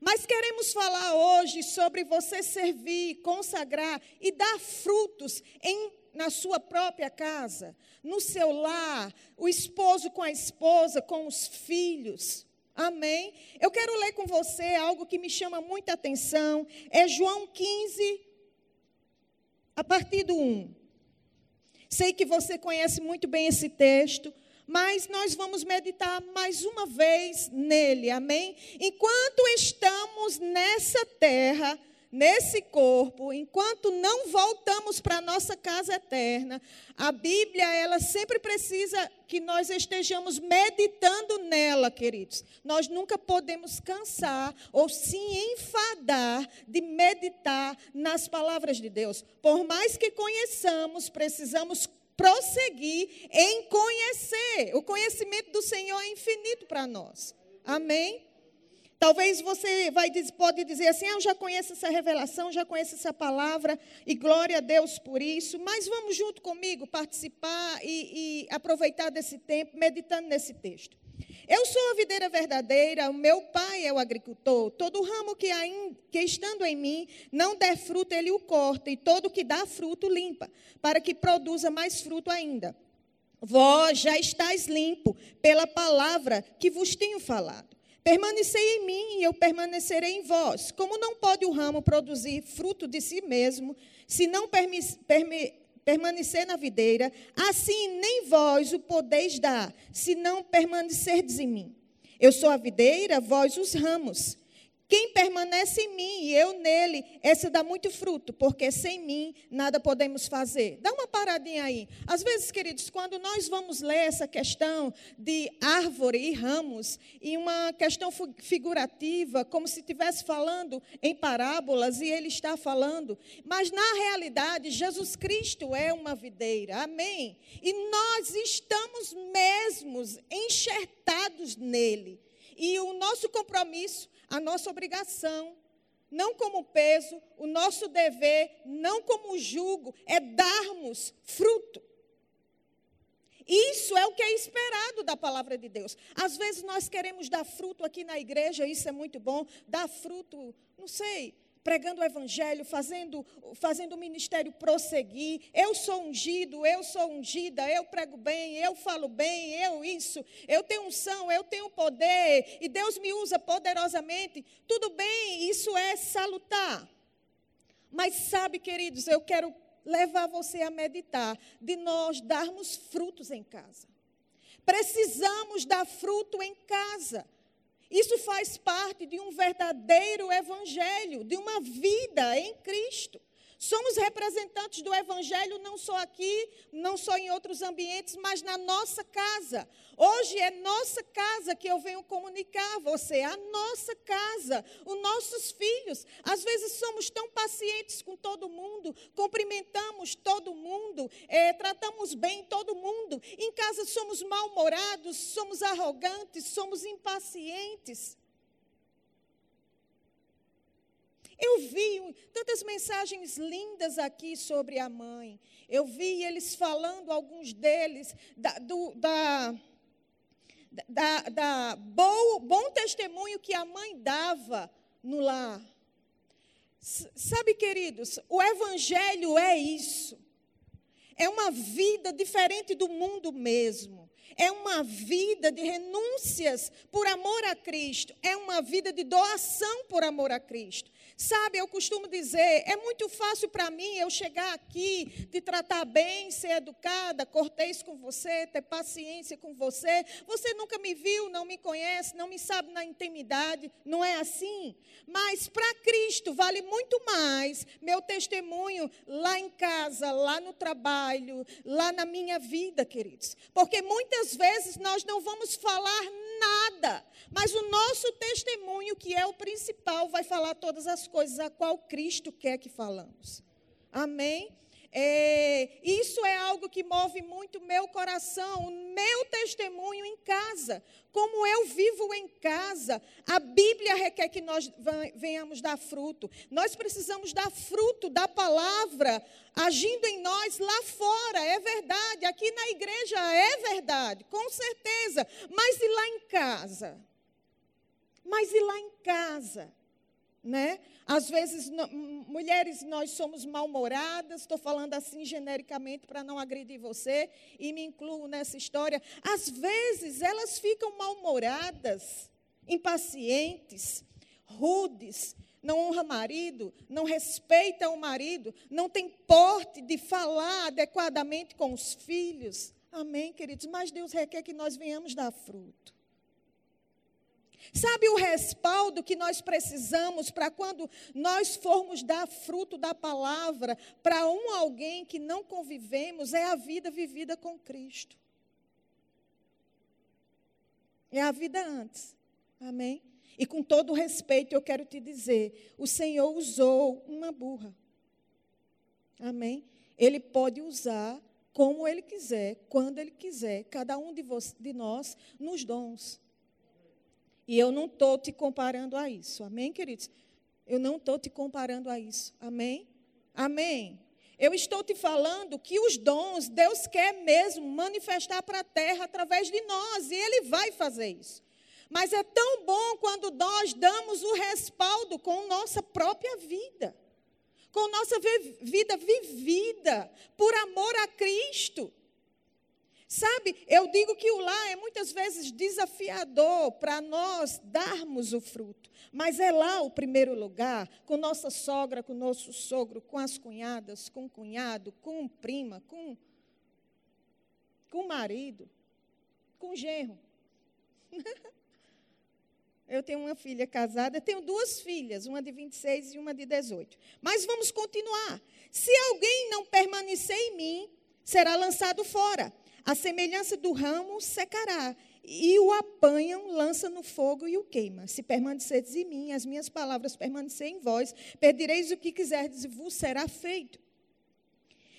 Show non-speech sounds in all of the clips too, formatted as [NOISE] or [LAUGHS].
Mas queremos falar hoje sobre você servir, consagrar e dar frutos em, na sua própria casa, no seu lar, o esposo com a esposa, com os filhos. Amém? Eu quero ler com você algo que me chama muita atenção. É João 15, a partir do 1. Sei que você conhece muito bem esse texto, mas nós vamos meditar mais uma vez nele, amém? Enquanto estamos nessa terra, nesse corpo, enquanto não voltamos para a nossa casa eterna, a Bíblia, ela sempre precisa que nós estejamos meditando nela, queridos. Nós nunca podemos cansar ou se enfadar de meditar nas palavras de Deus. Por mais que conheçamos, precisamos prosseguir em conhecer. O conhecimento do Senhor é infinito para nós. Amém? Talvez você vai, pode dizer assim, ah, eu já conheço essa revelação, já conheço essa palavra, e glória a Deus por isso. Mas vamos junto comigo participar e, e aproveitar desse tempo, meditando nesse texto. Eu sou a videira verdadeira, o meu pai é o agricultor. Todo ramo que, ainda, que estando em mim não der fruto, ele o corta, e todo que dá fruto, limpa, para que produza mais fruto ainda. Vós já estáis limpo pela palavra que vos tenho falado. Permanecei em mim e eu permanecerei em vós. Como não pode o ramo produzir fruto de si mesmo, se não permi, permi, permanecer na videira, assim nem vós o podeis dar, se não permanecerdes em mim. Eu sou a videira, vós os ramos. Quem permanece em mim e eu nele, esse dá muito fruto, porque sem mim nada podemos fazer. Dá uma paradinha aí. Às vezes, queridos, quando nós vamos ler essa questão de árvore e ramos, e uma questão figurativa, como se estivesse falando em parábolas, e ele está falando, mas na realidade, Jesus Cristo é uma videira, amém? E nós estamos mesmos enxertados nele. E o nosso compromisso a nossa obrigação, não como peso, o nosso dever, não como jugo, é darmos fruto. Isso é o que é esperado da palavra de Deus. Às vezes nós queremos dar fruto aqui na igreja, isso é muito bom, dar fruto, não sei, pregando o evangelho, fazendo, fazendo o ministério prosseguir. Eu sou ungido, eu sou ungida, eu prego bem, eu falo bem, eu isso, eu tenho unção, eu tenho poder, e Deus me usa poderosamente. Tudo bem, isso é salutar. Mas sabe, queridos, eu quero levar você a meditar de nós darmos frutos em casa. Precisamos dar fruto em casa. Isso faz parte de um verdadeiro evangelho, de uma vida em Cristo. Somos representantes do Evangelho não só aqui, não só em outros ambientes, mas na nossa casa. Hoje é nossa casa que eu venho comunicar a você, a nossa casa, os nossos filhos. Às vezes somos tão pacientes com todo mundo, cumprimentamos todo mundo, é, tratamos bem todo mundo. Em casa somos mal-humorados, somos arrogantes, somos impacientes. Eu vi tantas mensagens lindas aqui sobre a mãe. Eu vi eles falando, alguns deles, da, do, da, da, da bom, bom testemunho que a mãe dava no lar. Sabe, queridos, o Evangelho é isso. É uma vida diferente do mundo mesmo. É uma vida de renúncias por amor a Cristo. É uma vida de doação por amor a Cristo. Sabe, eu costumo dizer, é muito fácil para mim eu chegar aqui, te tratar bem, ser educada, cortês com você, ter paciência com você. Você nunca me viu, não me conhece, não me sabe na intimidade, não é assim? Mas para Cristo vale muito mais meu testemunho lá em casa, lá no trabalho, lá na minha vida, queridos. Porque muitas vezes nós não vamos falar nada. Mas o nosso testemunho, que é o principal, vai falar todas as coisas a qual Cristo quer que falamos. Amém? É, isso é algo que move muito meu coração, o meu testemunho em casa, como eu vivo em casa. A Bíblia requer que nós venhamos dar fruto. Nós precisamos dar fruto da palavra agindo em nós lá fora, é verdade. Aqui na igreja é verdade, com certeza. Mas e lá em casa? Mas e lá em casa? Né? Às vezes, mulheres, nós somos mal-humoradas, estou falando assim genericamente para não agredir você, e me incluo nessa história. Às vezes, elas ficam mal-humoradas, impacientes, rudes, não honra marido, não respeita o marido, não tem porte de falar adequadamente com os filhos. Amém, queridos? Mas Deus requer que nós venhamos dar fruto. Sabe o respaldo que nós precisamos para quando nós formos dar fruto da palavra para um alguém que não convivemos? É a vida vivida com Cristo. É a vida antes. Amém? E com todo respeito, eu quero te dizer: o Senhor usou uma burra. Amém? Ele pode usar como ele quiser, quando ele quiser, cada um de, de nós nos dons. E eu não estou te comparando a isso. Amém, queridos? Eu não estou te comparando a isso. Amém? Amém. Eu estou te falando que os dons Deus quer mesmo manifestar para a terra através de nós, e Ele vai fazer isso. Mas é tão bom quando nós damos o respaldo com nossa própria vida, com nossa vida vivida por amor a Cristo. Sabe, eu digo que o lar é muitas vezes desafiador para nós darmos o fruto, mas é lá o primeiro lugar, com nossa sogra, com nosso sogro, com as cunhadas, com o cunhado, com prima, com, com o marido, com o genro. [LAUGHS] Eu tenho uma filha casada, tenho duas filhas, uma de 26 e uma de 18. Mas vamos continuar. Se alguém não permanecer em mim, será lançado fora. A semelhança do ramo secará, e o apanham, lança no fogo e o queima. Se permanecerdes em mim, as minhas palavras permanecerem em vós, pedireis o que quiserdes e vos será feito.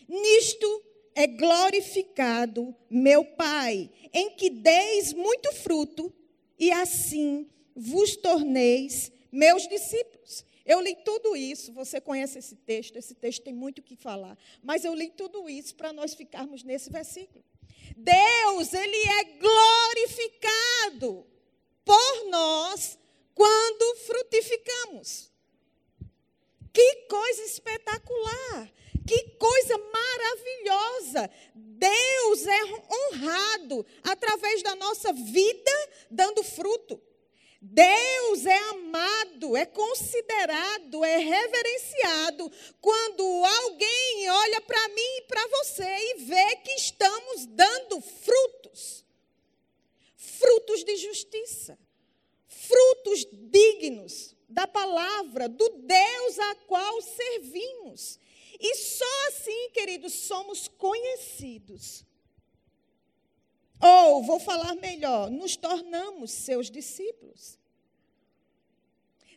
Nisto é glorificado meu Pai, em que deis muito fruto, e assim vos torneis meus discípulos. Eu li tudo isso, você conhece esse texto, esse texto tem muito o que falar, mas eu li tudo isso para nós ficarmos nesse versículo. Deus, ele é glorificado por nós quando frutificamos. Que coisa espetacular! Que coisa maravilhosa! Deus é honrado através da nossa vida dando fruto. Deus é amado, é considerado, é reverenciado quando alguém olha para mim e para você e vê que estamos dando frutos. Frutos de justiça, frutos dignos da palavra, do Deus a qual servimos. E só assim, queridos, somos conhecidos ou, vou falar melhor, nos tornamos seus discípulos.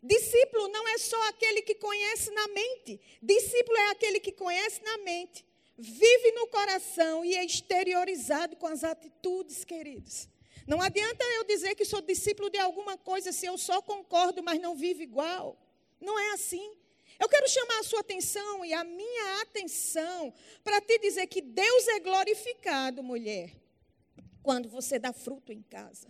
Discípulo não é só aquele que conhece na mente. Discípulo é aquele que conhece na mente, vive no coração e é exteriorizado com as atitudes, queridos. Não adianta eu dizer que sou discípulo de alguma coisa se eu só concordo, mas não vivo igual. Não é assim. Eu quero chamar a sua atenção e a minha atenção para te dizer que Deus é glorificado, mulher, quando você dá fruto em casa.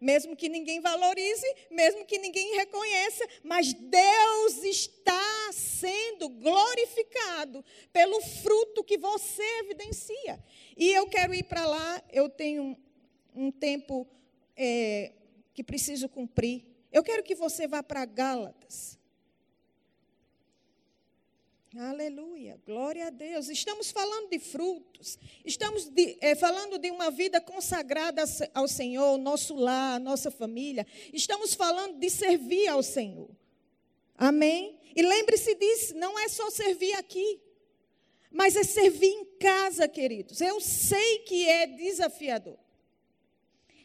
Mesmo que ninguém valorize, mesmo que ninguém reconheça, mas Deus está sendo glorificado pelo fruto que você evidencia. E eu quero ir para lá, eu tenho um, um tempo é, que preciso cumprir. Eu quero que você vá para Gálatas. Aleluia, glória a Deus. Estamos falando de frutos, estamos de, é, falando de uma vida consagrada ao Senhor, nosso lar, nossa família. Estamos falando de servir ao Senhor. Amém? E lembre-se disso, não é só servir aqui, mas é servir em casa, queridos. Eu sei que é desafiador.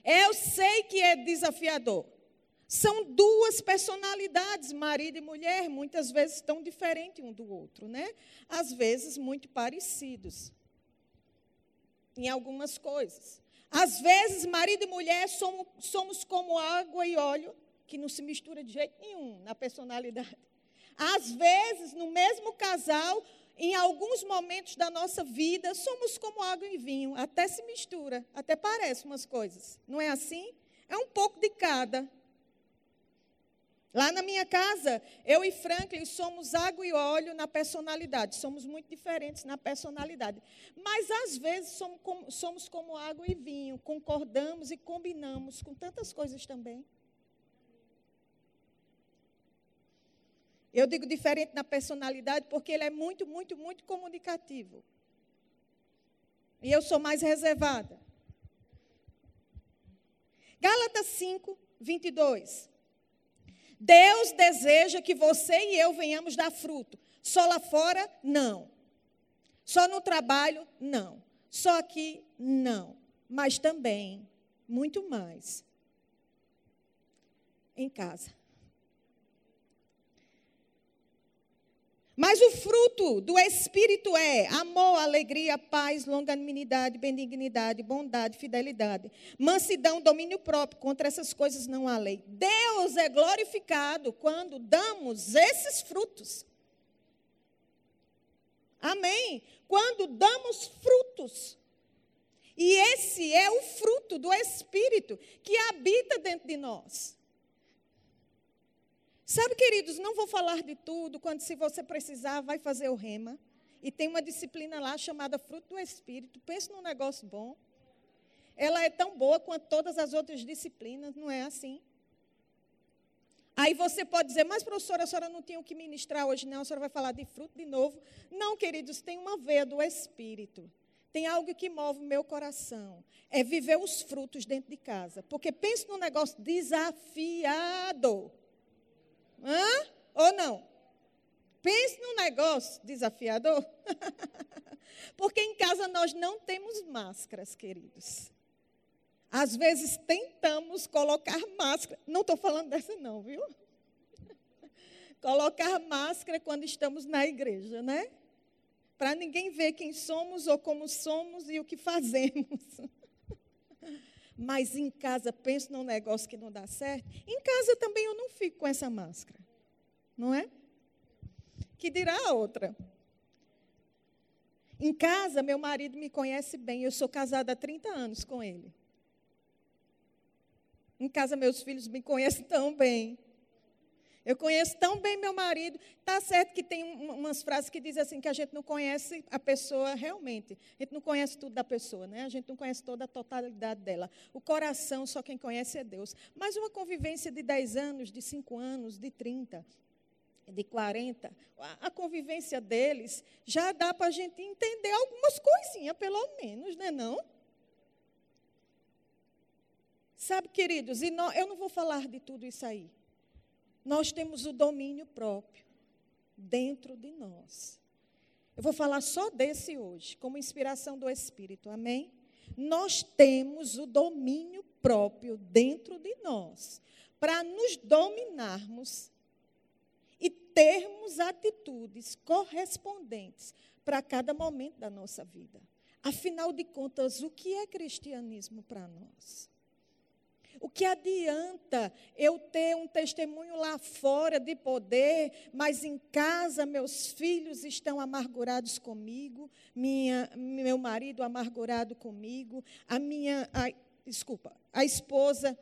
Eu sei que é desafiador. São duas personalidades, marido e mulher, muitas vezes tão diferentes um do outro, né? Às vezes muito parecidos em algumas coisas. Às vezes, marido e mulher somos, somos como água e óleo, que não se mistura de jeito nenhum na personalidade. Às vezes, no mesmo casal, em alguns momentos da nossa vida, somos como água e vinho, até se mistura, até parece umas coisas. Não é assim? É um pouco de cada. Lá na minha casa, eu e Franklin somos água e óleo na personalidade. Somos muito diferentes na personalidade. Mas, às vezes, somos como, somos como água e vinho. Concordamos e combinamos com tantas coisas também. Eu digo diferente na personalidade porque ele é muito, muito, muito comunicativo. E eu sou mais reservada. Gálatas 5, 22. Deus deseja que você e eu venhamos dar fruto. Só lá fora, não. Só no trabalho, não. Só aqui, não. Mas também, muito mais, em casa. Mas o fruto do Espírito é amor, alegria, paz, longanimidade, benignidade, bondade, fidelidade, mansidão, domínio próprio. Contra essas coisas não há lei. Deus é glorificado quando damos esses frutos. Amém? Quando damos frutos. E esse é o fruto do Espírito que habita dentro de nós. Sabe, queridos, não vou falar de tudo, quando se você precisar, vai fazer o rema. E tem uma disciplina lá chamada fruto do Espírito. Pense num negócio bom. Ela é tão boa quanto todas as outras disciplinas, não é assim? Aí você pode dizer, mas professora, a senhora não tinha o que ministrar hoje, não, a senhora vai falar de fruto de novo. Não, queridos, tem uma veia do Espírito. Tem algo que move o meu coração. É viver os frutos dentro de casa. Porque pense num negócio desafiado. Hã? Ou não? Pense num negócio desafiador. [LAUGHS] Porque em casa nós não temos máscaras, queridos. Às vezes tentamos colocar máscara. Não estou falando dessa, não, viu? [LAUGHS] colocar máscara quando estamos na igreja, né? Para ninguém ver quem somos ou como somos e o que fazemos. [LAUGHS] Mas em casa, penso num negócio que não dá certo. Em casa também eu não fico com essa máscara. Não é? Que dirá a outra. Em casa, meu marido me conhece bem. Eu sou casada há 30 anos com ele. Em casa, meus filhos me conhecem tão bem. Eu conheço tão bem meu marido. Está certo que tem umas frases que dizem assim que a gente não conhece a pessoa realmente. A gente não conhece tudo da pessoa, né? A gente não conhece toda a totalidade dela. O coração, só quem conhece é Deus. Mas uma convivência de 10 anos, de 5 anos, de 30, de 40, a convivência deles já dá para a gente entender algumas coisinhas, pelo menos, né? Não? Sabe, queridos, e eu não vou falar de tudo isso aí. Nós temos o domínio próprio dentro de nós. Eu vou falar só desse hoje, como inspiração do Espírito, amém? Nós temos o domínio próprio dentro de nós, para nos dominarmos e termos atitudes correspondentes para cada momento da nossa vida. Afinal de contas, o que é cristianismo para nós? O que adianta eu ter um testemunho lá fora de poder, mas em casa meus filhos estão amargurados comigo, minha, meu marido amargurado comigo, a minha, a, desculpa, a esposa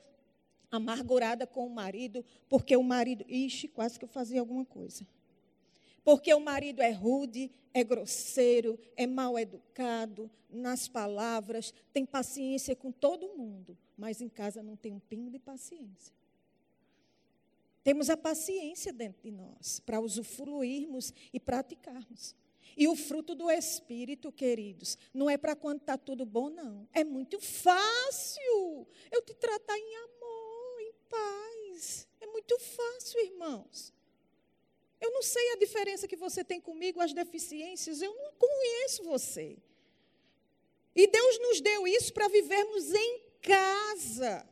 amargurada com o marido, porque o marido, ixi, quase que eu fazia alguma coisa. Porque o marido é rude, é grosseiro, é mal educado nas palavras, tem paciência com todo mundo mas em casa não tem um pingo de paciência. Temos a paciência dentro de nós para usufruirmos e praticarmos. E o fruto do Espírito, queridos, não é para quando está tudo bom, não. É muito fácil eu te tratar em amor, em paz. É muito fácil, irmãos. Eu não sei a diferença que você tem comigo, as deficiências, eu não conheço você. E Deus nos deu isso para vivermos em casa,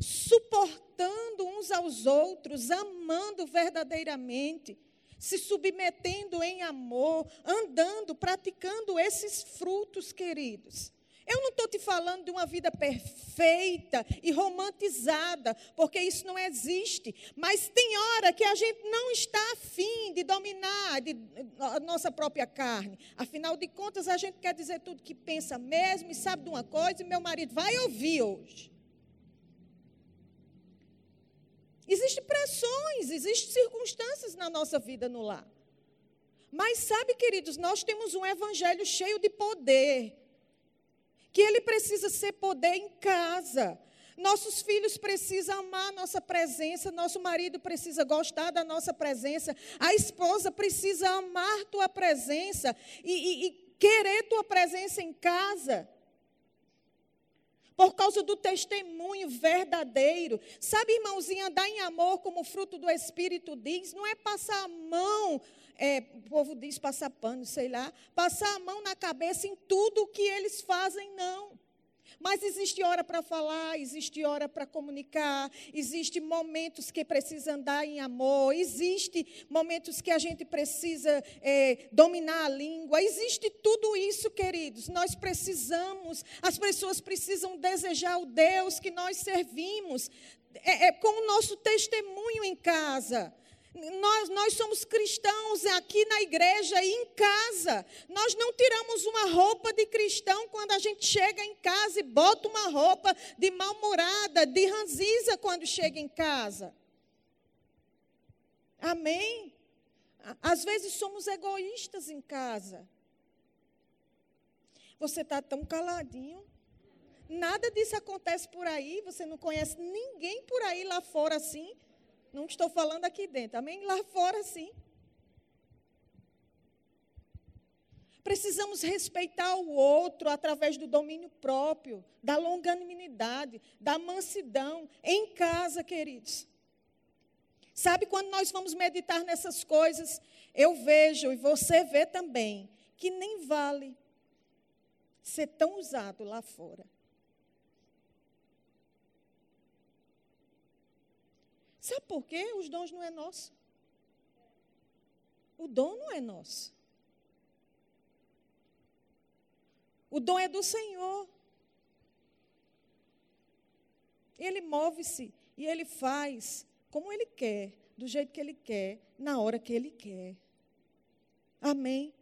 suportando uns aos outros, amando verdadeiramente, se submetendo em amor, andando, praticando esses frutos, queridos. Eu não estou te falando de uma vida perfeita e romantizada, porque isso não existe. Mas tem hora que a gente não está afim de dominar de, a nossa própria carne. Afinal de contas, a gente quer dizer tudo que pensa mesmo e sabe de uma coisa, e meu marido vai ouvir hoje. Existem pressões, existem circunstâncias na nossa vida no lar. Mas sabe, queridos, nós temos um evangelho cheio de poder. Que ele precisa ser poder em casa. Nossos filhos precisam amar nossa presença, nosso marido precisa gostar da nossa presença, a esposa precisa amar tua presença e, e, e querer tua presença em casa por causa do testemunho verdadeiro. Sabe, irmãozinha, andar em amor como fruto do Espírito diz, não é passar a mão, é, o povo diz passar pano, sei lá, passar a mão na cabeça em tudo o que eles fazem, não. Mas existe hora para falar, existe hora para comunicar, existe momentos que precisa andar em amor, existe momentos que a gente precisa é, dominar a língua, existe tudo isso, queridos. Nós precisamos, as pessoas precisam desejar o Deus que nós servimos, é, é, com o nosso testemunho em casa. Nós, nós somos cristãos aqui na igreja e em casa. Nós não tiramos uma roupa de cristão quando a gente chega em casa e bota uma roupa de mal-humorada, de ranziza quando chega em casa. Amém? Às vezes somos egoístas em casa. Você está tão caladinho. Nada disso acontece por aí. Você não conhece ninguém por aí lá fora assim. Não estou falando aqui dentro, amém? Lá fora, sim. Precisamos respeitar o outro através do domínio próprio, da longanimidade, da mansidão, em casa, queridos. Sabe, quando nós vamos meditar nessas coisas, eu vejo, e você vê também, que nem vale ser tão usado lá fora. Sabe por quê? Os dons não é nosso. O dom não é nosso. O dom é do Senhor. Ele move-se e ele faz como ele quer, do jeito que ele quer, na hora que ele quer. Amém.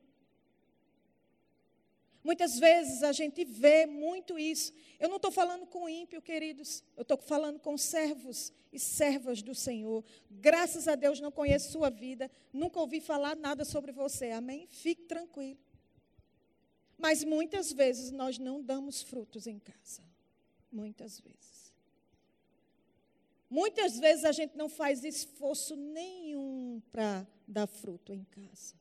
Muitas vezes a gente vê muito isso. Eu não estou falando com ímpio, queridos. Eu estou falando com servos e servas do Senhor. Graças a Deus não conheço sua vida. Nunca ouvi falar nada sobre você. Amém? Fique tranquilo. Mas muitas vezes nós não damos frutos em casa. Muitas vezes. Muitas vezes a gente não faz esforço nenhum para dar fruto em casa.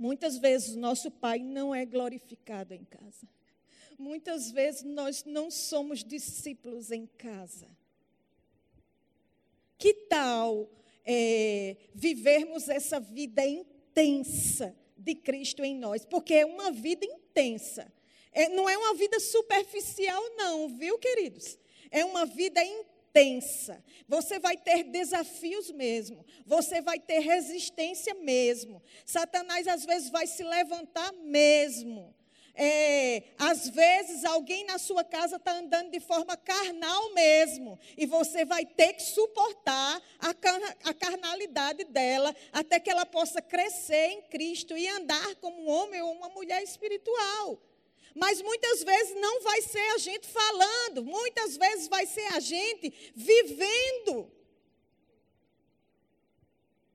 Muitas vezes nosso pai não é glorificado em casa. Muitas vezes nós não somos discípulos em casa. Que tal é, vivermos essa vida intensa de Cristo em nós? Porque é uma vida intensa. É, não é uma vida superficial, não, viu, queridos? É uma vida intensa intensa. Você vai ter desafios mesmo. Você vai ter resistência mesmo. Satanás às vezes vai se levantar mesmo. É, às vezes alguém na sua casa está andando de forma carnal mesmo, e você vai ter que suportar a, a carnalidade dela até que ela possa crescer em Cristo e andar como um homem ou uma mulher espiritual. Mas muitas vezes não vai ser a gente falando, muitas vezes vai ser a gente vivendo.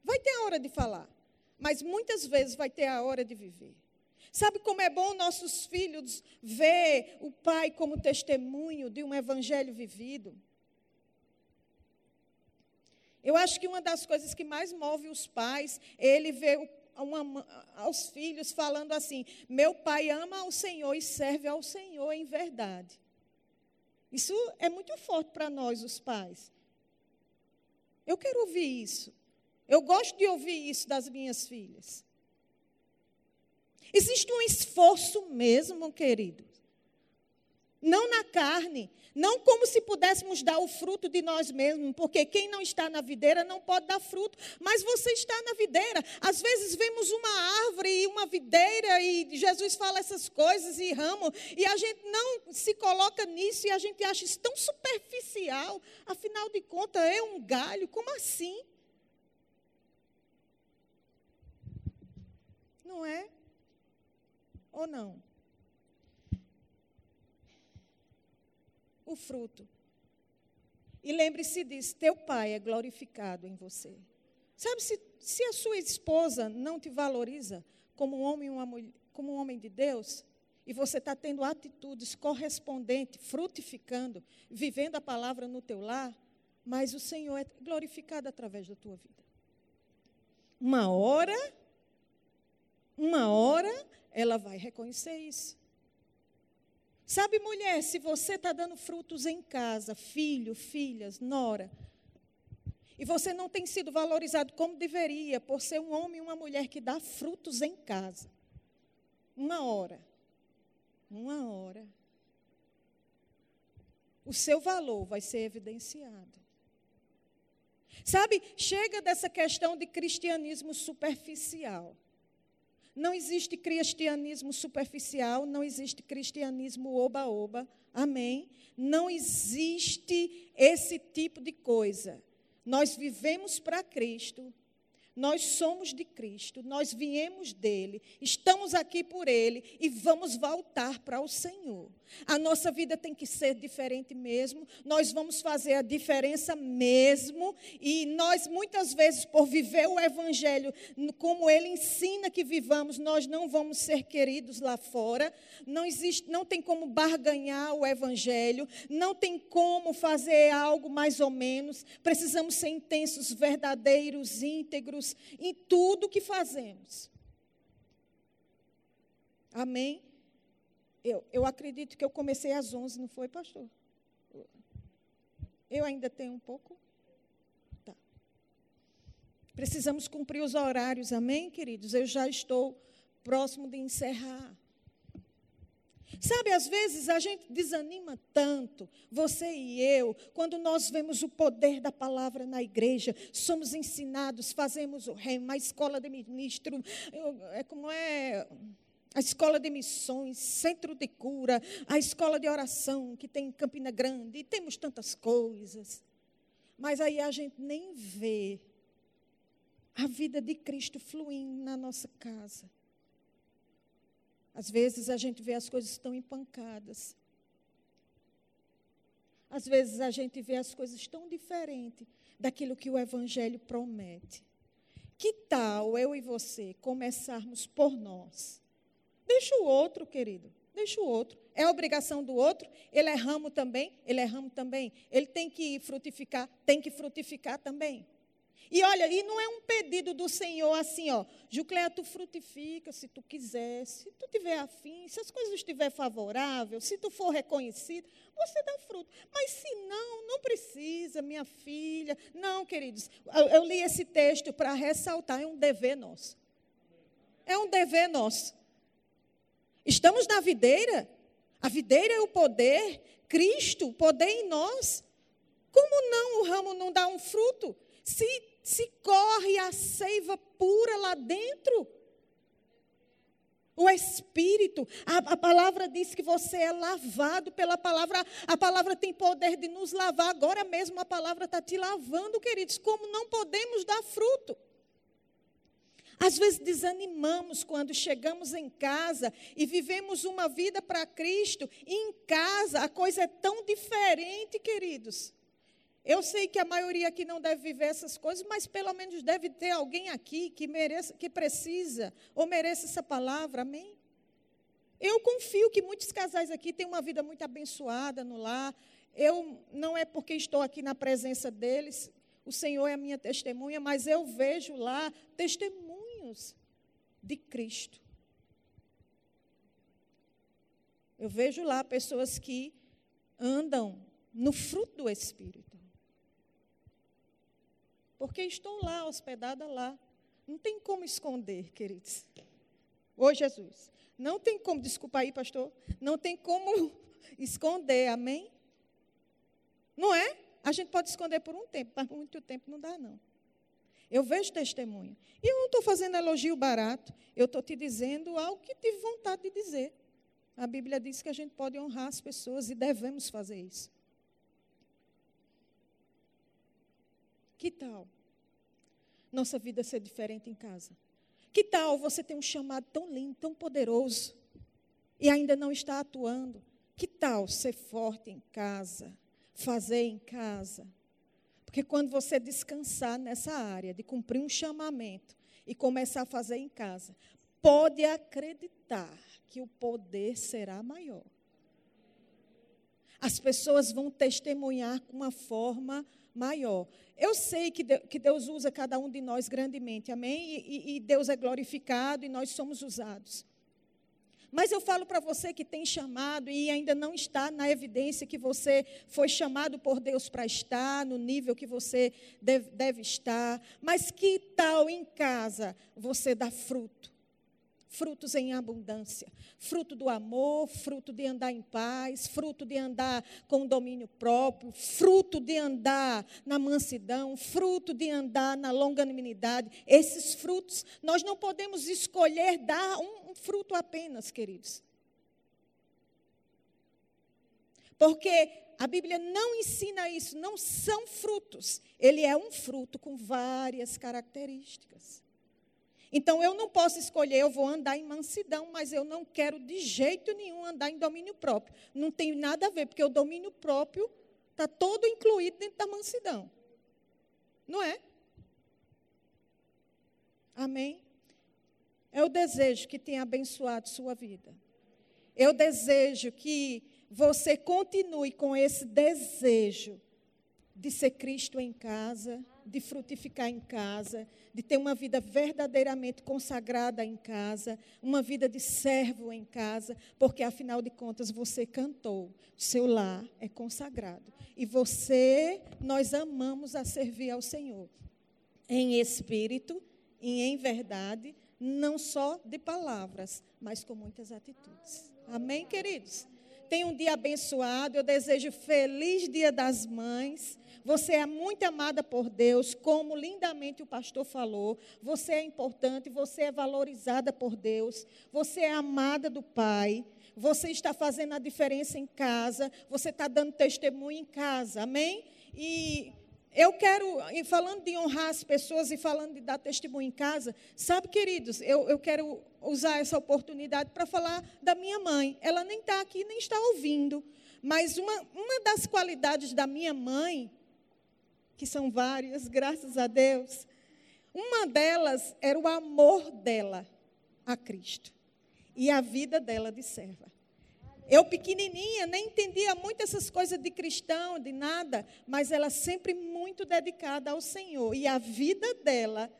Vai ter a hora de falar, mas muitas vezes vai ter a hora de viver. Sabe como é bom nossos filhos ver o pai como testemunho de um evangelho vivido? Eu acho que uma das coisas que mais move os pais é ele ver o uma, aos filhos falando assim: Meu pai ama ao Senhor e serve ao Senhor em verdade. Isso é muito forte para nós, os pais. Eu quero ouvir isso. Eu gosto de ouvir isso das minhas filhas. Existe um esforço mesmo, querido. Não na carne, não como se pudéssemos dar o fruto de nós mesmos, porque quem não está na videira não pode dar fruto, mas você está na videira. Às vezes vemos uma árvore e uma videira e Jesus fala essas coisas e ramo, e a gente não se coloca nisso e a gente acha isso tão superficial. Afinal de contas, é um galho, como assim? Não é? Ou não? O fruto. E lembre-se disso: teu pai é glorificado em você. Sabe, se, se a sua esposa não te valoriza como um homem, uma mulher, como um homem de Deus, e você está tendo atitudes correspondentes, frutificando, vivendo a palavra no teu lar, mas o Senhor é glorificado através da tua vida. Uma hora, uma hora, ela vai reconhecer isso. Sabe, mulher, se você está dando frutos em casa, filho, filhas, nora, e você não tem sido valorizado como deveria, por ser um homem e uma mulher que dá frutos em casa, uma hora, uma hora, o seu valor vai ser evidenciado. Sabe, chega dessa questão de cristianismo superficial. Não existe cristianismo superficial, não existe cristianismo oba-oba, amém? Não existe esse tipo de coisa. Nós vivemos para Cristo, nós somos de Cristo, nós viemos dele, estamos aqui por ele e vamos voltar para o Senhor. A nossa vida tem que ser diferente mesmo, nós vamos fazer a diferença mesmo, e nós muitas vezes, por viver o Evangelho como ele ensina que vivamos, nós não vamos ser queridos lá fora, não existe, não tem como barganhar o Evangelho, não tem como fazer algo mais ou menos, precisamos ser intensos, verdadeiros, íntegros em tudo que fazemos. Amém? Eu, eu acredito que eu comecei às 11, não foi, pastor? Eu ainda tenho um pouco? Tá. Precisamos cumprir os horários, amém, queridos? Eu já estou próximo de encerrar. Sabe, às vezes a gente desanima tanto, você e eu, quando nós vemos o poder da palavra na igreja, somos ensinados, fazemos o rema, a escola de ministro, é como é a escola de missões, centro de cura, a escola de oração que tem em Campina Grande, e temos tantas coisas. Mas aí a gente nem vê a vida de Cristo fluindo na nossa casa. Às vezes a gente vê as coisas tão empancadas. Às vezes a gente vê as coisas tão diferentes daquilo que o Evangelho promete. Que tal eu e você começarmos por nós? Deixa o outro, querido. Deixa o outro. É obrigação do outro. Ele é ramo também. Ele é ramo também. Ele tem que frutificar. Tem que frutificar também. E olha, e não é um pedido do Senhor assim, ó. Jucleia, tu frutifica se tu quiser, se tu tiver afim, se as coisas estiver favorável, se tu for reconhecido, você dá fruto. Mas se não, não precisa, minha filha. Não, queridos. Eu, eu li esse texto para ressaltar, é um dever nosso. É um dever nosso. Estamos na videira. A videira é o poder, Cristo, o poder em nós. Como não o ramo não dá um fruto? Se, se corre a seiva pura lá dentro. O Espírito, a, a, palavra diz que você é lavado pela palavra, a palavra tem poder de nos lavar, agora mesmo a palavra está te lavando, queridos, como não podemos dar fruto. Às vezes desanimamos quando chegamos em casa e vivemos uma vida para Cristo, e em casa a coisa é tão diferente, queridos. Eu sei que a maioria aqui não deve viver essas coisas, mas pelo menos deve ter alguém aqui que mereça, que precisa ou mereça essa palavra, amém? Eu confio que muitos casais aqui têm uma vida muito abençoada no lar. Eu não é porque estou aqui na presença deles, o Senhor é a minha testemunha, mas eu vejo lá testemunhos de Cristo. Eu vejo lá pessoas que andam no fruto do Espírito. Porque estou lá, hospedada lá. Não tem como esconder, queridos. Ô Jesus, não tem como, desculpa aí, pastor, não tem como [LAUGHS] esconder, amém? Não é? A gente pode esconder por um tempo, mas muito tempo não dá, não. Eu vejo testemunho. E eu não estou fazendo elogio barato, eu estou te dizendo algo que tive vontade de dizer. A Bíblia diz que a gente pode honrar as pessoas e devemos fazer isso. Que tal nossa vida ser diferente em casa? Que tal você ter um chamado tão lindo, tão poderoso e ainda não está atuando? Que tal ser forte em casa, fazer em casa. Porque quando você descansar nessa área de cumprir um chamamento e começar a fazer em casa, pode acreditar que o poder será maior. As pessoas vão testemunhar com uma forma maior. Eu sei que Deus usa cada um de nós grandemente, amém? E, e Deus é glorificado e nós somos usados. Mas eu falo para você que tem chamado e ainda não está na evidência que você foi chamado por Deus para estar, no nível que você deve, deve estar. Mas que tal em casa você dar fruto? Frutos em abundância, fruto do amor, fruto de andar em paz, fruto de andar com domínio próprio, fruto de andar na mansidão, fruto de andar na longanimidade. Esses frutos, nós não podemos escolher dar um, um fruto apenas, queridos. Porque a Bíblia não ensina isso, não são frutos. Ele é um fruto com várias características. Então eu não posso escolher, eu vou andar em mansidão, mas eu não quero de jeito nenhum andar em domínio próprio. Não tem nada a ver, porque o domínio próprio está todo incluído dentro da mansidão. Não é? Amém? É o desejo que tem abençoado sua vida. Eu desejo que você continue com esse desejo de ser Cristo em casa, de frutificar em casa, de ter uma vida verdadeiramente consagrada em casa, uma vida de servo em casa, porque afinal de contas você cantou, seu lar é consagrado. E você, nós amamos a servir ao Senhor, em espírito e em verdade, não só de palavras, mas com muitas atitudes. Amém, queridos? Tenha um dia abençoado. Eu desejo feliz Dia das Mães. Você é muito amada por Deus, como lindamente o pastor falou. Você é importante, você é valorizada por Deus. Você é amada do Pai. Você está fazendo a diferença em casa. Você está dando testemunho em casa. Amém? E eu quero, falando de honrar as pessoas e falando de dar testemunho em casa, sabe, queridos, eu, eu quero usar essa oportunidade para falar da minha mãe. Ela nem está aqui, nem está ouvindo. Mas uma, uma das qualidades da minha mãe, que são várias, graças a Deus, uma delas era o amor dela a Cristo e a vida dela de serva. Eu, pequenininha, nem entendia muito essas coisas de cristão, de nada, mas ela sempre muito dedicada ao Senhor. E a vida dela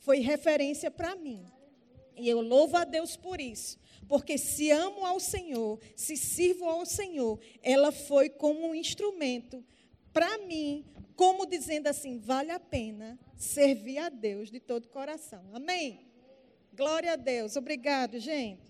foi referência para mim. E eu louvo a Deus por isso. Porque se amo ao Senhor, se sirvo ao Senhor, ela foi como um instrumento para mim, como dizendo assim: vale a pena servir a Deus de todo o coração. Amém? Glória a Deus. Obrigado, gente.